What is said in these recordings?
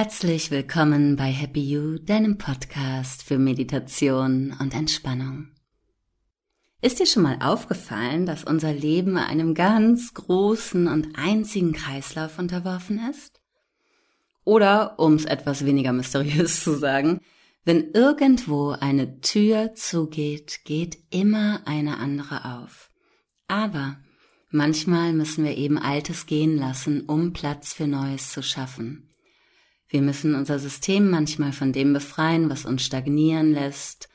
Herzlich willkommen bei Happy You, deinem Podcast für Meditation und Entspannung. Ist dir schon mal aufgefallen, dass unser Leben einem ganz großen und einzigen Kreislauf unterworfen ist? Oder, um es etwas weniger mysteriös zu sagen, wenn irgendwo eine Tür zugeht, geht immer eine andere auf. Aber manchmal müssen wir eben Altes gehen lassen, um Platz für Neues zu schaffen. Wir müssen unser System manchmal von dem befreien, was uns stagnieren lässt,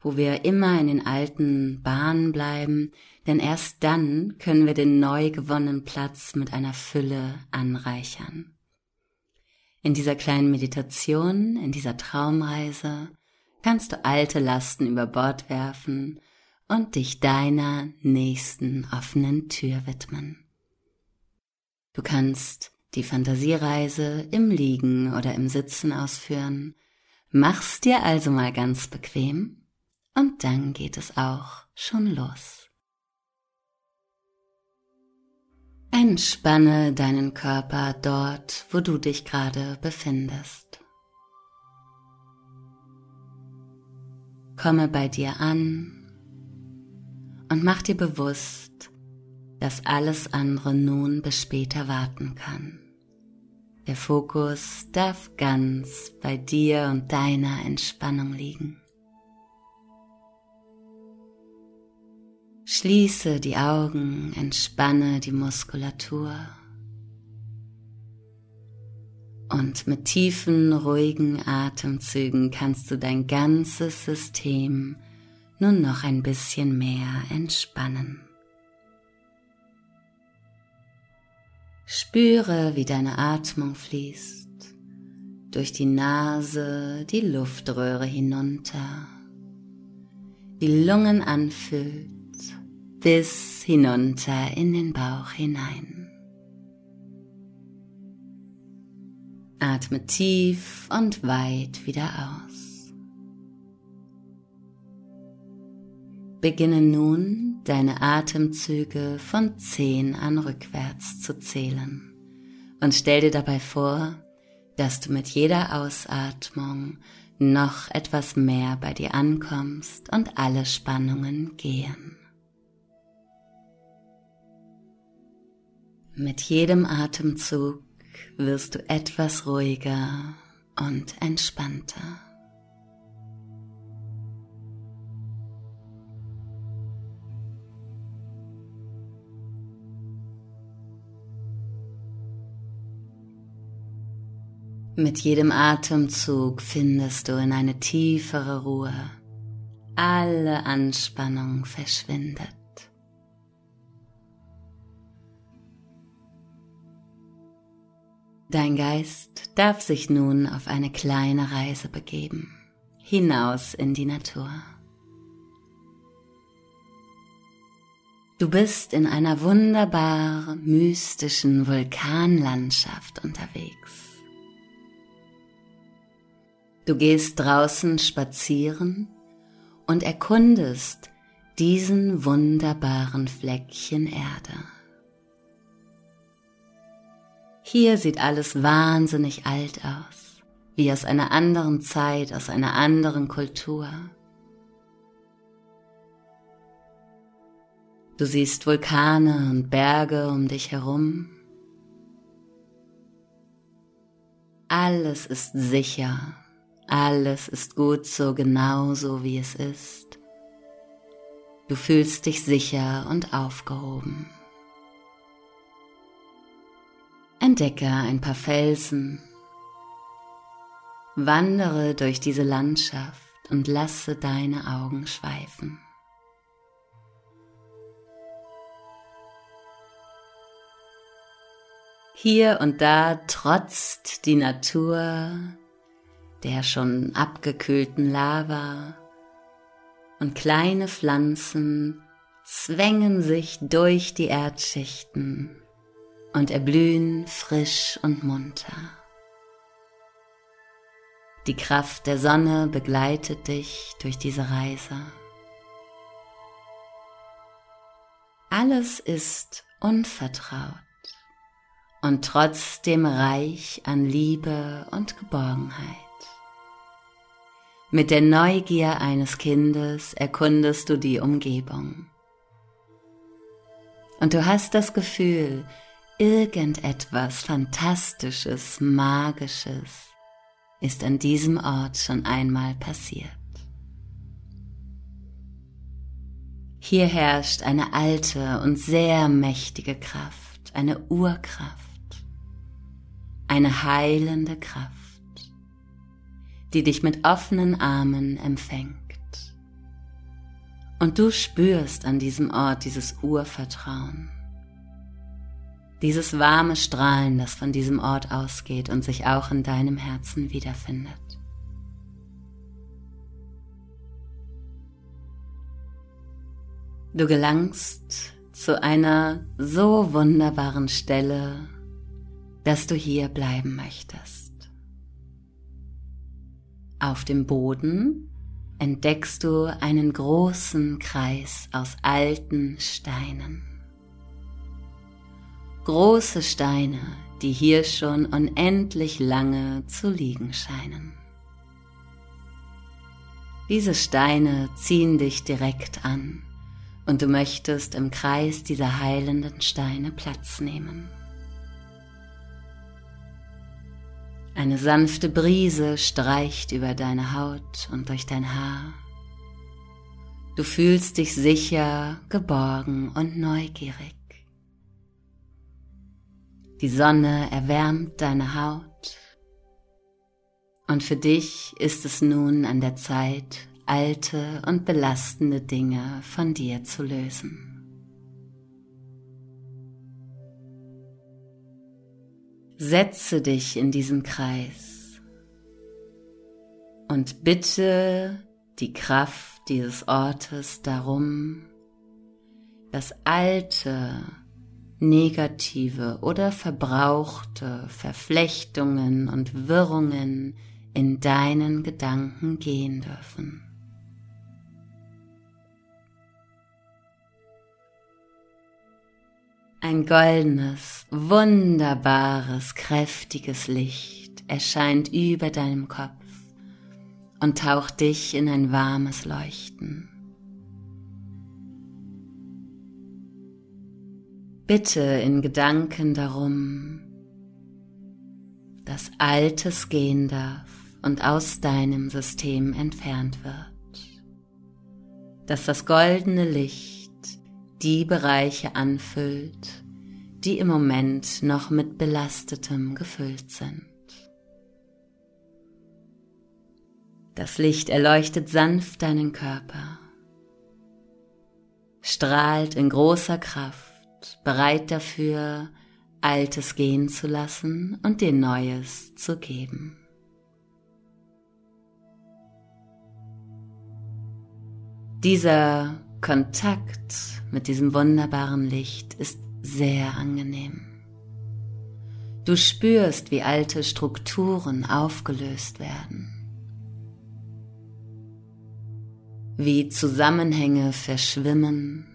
wo wir immer in den alten Bahnen bleiben, denn erst dann können wir den neu gewonnenen Platz mit einer Fülle anreichern. In dieser kleinen Meditation, in dieser Traumreise, kannst du alte Lasten über Bord werfen und dich deiner nächsten offenen Tür widmen. Du kannst die Fantasiereise im Liegen oder im Sitzen ausführen. Mach's dir also mal ganz bequem und dann geht es auch schon los. Entspanne deinen Körper dort, wo du dich gerade befindest. Komme bei dir an und mach dir bewusst, dass alles andere nun bis später warten kann. Der Fokus darf ganz bei dir und deiner Entspannung liegen. Schließe die Augen, entspanne die Muskulatur und mit tiefen, ruhigen Atemzügen kannst du dein ganzes System nun noch ein bisschen mehr entspannen. Spüre, wie deine Atmung fließt, durch die Nase die Luftröhre hinunter, die Lungen anfüllt, bis hinunter in den Bauch hinein. Atme tief und weit wieder aus. Beginne nun deine Atemzüge von 10 an rückwärts zu zählen und stell dir dabei vor, dass du mit jeder Ausatmung noch etwas mehr bei dir ankommst und alle Spannungen gehen. Mit jedem Atemzug wirst du etwas ruhiger und entspannter. Mit jedem Atemzug findest du in eine tiefere Ruhe. Alle Anspannung verschwindet. Dein Geist darf sich nun auf eine kleine Reise begeben, hinaus in die Natur. Du bist in einer wunderbar mystischen Vulkanlandschaft unterwegs. Du gehst draußen spazieren und erkundest diesen wunderbaren Fleckchen Erde. Hier sieht alles wahnsinnig alt aus, wie aus einer anderen Zeit, aus einer anderen Kultur. Du siehst Vulkane und Berge um dich herum. Alles ist sicher alles ist gut so genau so, wie es ist. Du fühlst dich sicher und aufgehoben. Entdecke ein paar Felsen. Wandere durch diese Landschaft und lasse deine Augen schweifen. Hier und da trotzt die Natur der schon abgekühlten Lava und kleine Pflanzen zwängen sich durch die Erdschichten und erblühen frisch und munter. Die Kraft der Sonne begleitet dich durch diese Reise. Alles ist unvertraut und trotzdem reich an Liebe und Geborgenheit. Mit der Neugier eines Kindes erkundest du die Umgebung. Und du hast das Gefühl, irgendetwas Fantastisches, Magisches ist an diesem Ort schon einmal passiert. Hier herrscht eine alte und sehr mächtige Kraft, eine Urkraft, eine heilende Kraft, die dich mit offenen Armen empfängt. Und du spürst an diesem Ort dieses Urvertrauen, dieses warme Strahlen, das von diesem Ort ausgeht und sich auch in deinem Herzen wiederfindet. Du gelangst zu einer so wunderbaren Stelle, dass du hier bleiben möchtest. Auf dem Boden entdeckst du einen großen Kreis aus alten Steinen. Große Steine, die hier schon unendlich lange zu liegen scheinen. Diese Steine ziehen dich direkt an und du möchtest im Kreis dieser heilenden Steine Platz nehmen. Eine sanfte Brise streicht über deine Haut und durch dein Haar. Du fühlst dich sicher, geborgen und neugierig. Die Sonne erwärmt deine Haut und für dich ist es nun an der Zeit, alte und belastende Dinge von dir zu lösen. Setze dich in diesen Kreis und bitte die Kraft dieses Ortes darum, das alte, negative oder verbrauchte Verflechtungen und Wirrungen in deinen Gedanken gehen dürfen. Ein goldenes, wunderbares, kräftiges Licht erscheint über deinem Kopf und taucht dich in ein warmes Leuchten. Bitte in Gedanken darum, dass Altes gehen darf und aus deinem System entfernt wird, dass das goldene Licht die Bereiche anfüllt, die im Moment noch mit belastetem gefüllt sind. Das Licht erleuchtet sanft deinen Körper, strahlt in großer Kraft, bereit dafür, Altes gehen zu lassen und dir Neues zu geben. Dieser Kontakt mit diesem wunderbaren Licht ist sehr angenehm. Du spürst, wie alte Strukturen aufgelöst werden, wie Zusammenhänge verschwimmen,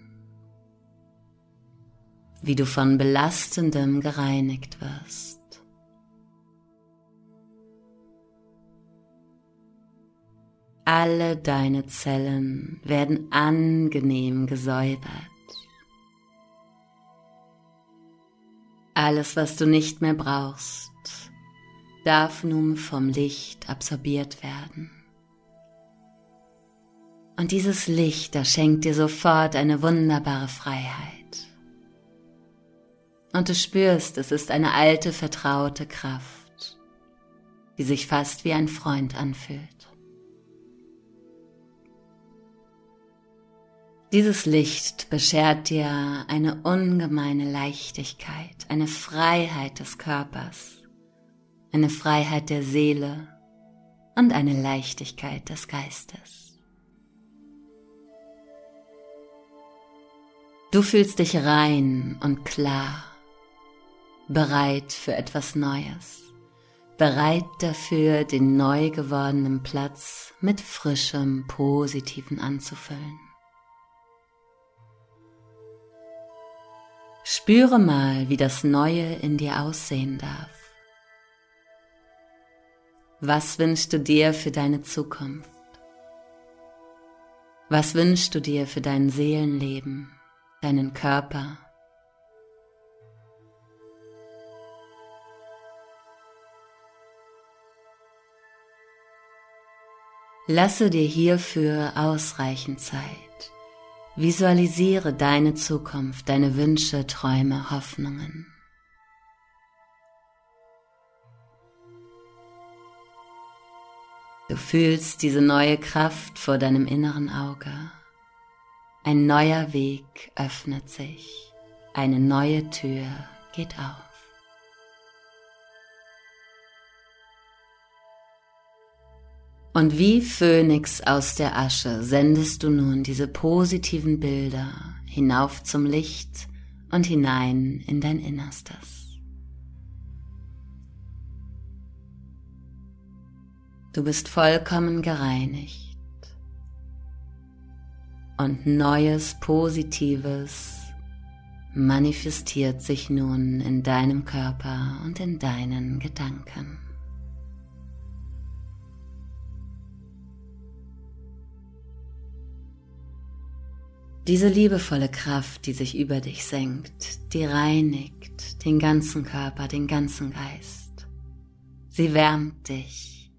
wie du von Belastendem gereinigt wirst. Alle deine Zellen werden angenehm gesäubert. Alles, was du nicht mehr brauchst, darf nun vom Licht absorbiert werden. Und dieses Licht, das schenkt dir sofort eine wunderbare Freiheit. Und du spürst, es ist eine alte, vertraute Kraft, die sich fast wie ein Freund anfühlt. Dieses Licht beschert dir eine ungemeine Leichtigkeit, eine Freiheit des Körpers, eine Freiheit der Seele und eine Leichtigkeit des Geistes. Du fühlst dich rein und klar, bereit für etwas Neues, bereit dafür, den neu gewordenen Platz mit frischem, positiven anzufüllen. Spüre mal, wie das Neue in dir aussehen darf. Was wünschst du dir für deine Zukunft? Was wünschst du dir für dein Seelenleben, deinen Körper? Lasse dir hierfür ausreichend Zeit. Visualisiere deine Zukunft, deine Wünsche, Träume, Hoffnungen. Du fühlst diese neue Kraft vor deinem inneren Auge. Ein neuer Weg öffnet sich, eine neue Tür geht auf. Und wie Phönix aus der Asche sendest du nun diese positiven Bilder hinauf zum Licht und hinein in dein Innerstes. Du bist vollkommen gereinigt und neues Positives manifestiert sich nun in deinem Körper und in deinen Gedanken. Diese liebevolle Kraft, die sich über dich senkt, die reinigt den ganzen Körper, den ganzen Geist. Sie wärmt dich,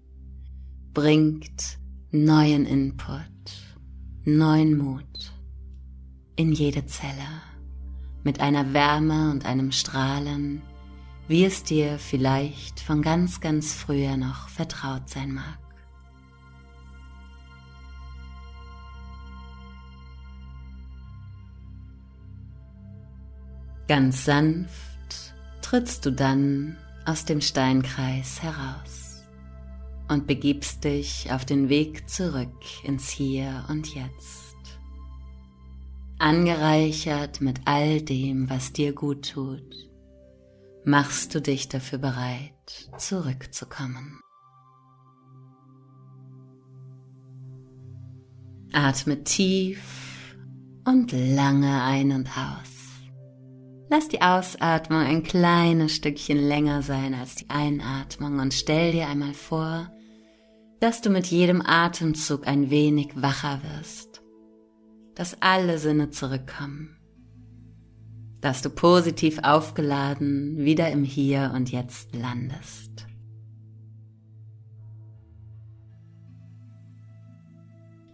bringt neuen Input, neuen Mut in jede Zelle mit einer Wärme und einem Strahlen, wie es dir vielleicht von ganz, ganz früher noch vertraut sein mag. Ganz sanft trittst du dann aus dem Steinkreis heraus und begibst dich auf den Weg zurück ins Hier und Jetzt. Angereichert mit all dem, was dir gut tut, machst du dich dafür bereit, zurückzukommen. Atme tief und lange ein und aus. Lass die Ausatmung ein kleines Stückchen länger sein als die Einatmung und stell dir einmal vor, dass du mit jedem Atemzug ein wenig wacher wirst, dass alle Sinne zurückkommen, dass du positiv aufgeladen wieder im Hier und Jetzt landest.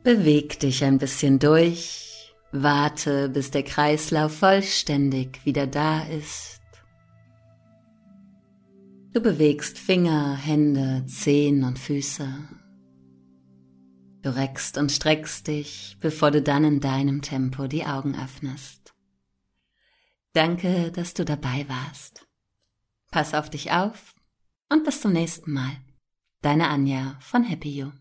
Beweg dich ein bisschen durch Warte, bis der Kreislauf vollständig wieder da ist. Du bewegst Finger, Hände, Zehen und Füße. Du reckst und streckst dich, bevor du dann in deinem Tempo die Augen öffnest. Danke, dass du dabei warst. Pass auf dich auf und bis zum nächsten Mal. Deine Anja von Happy You.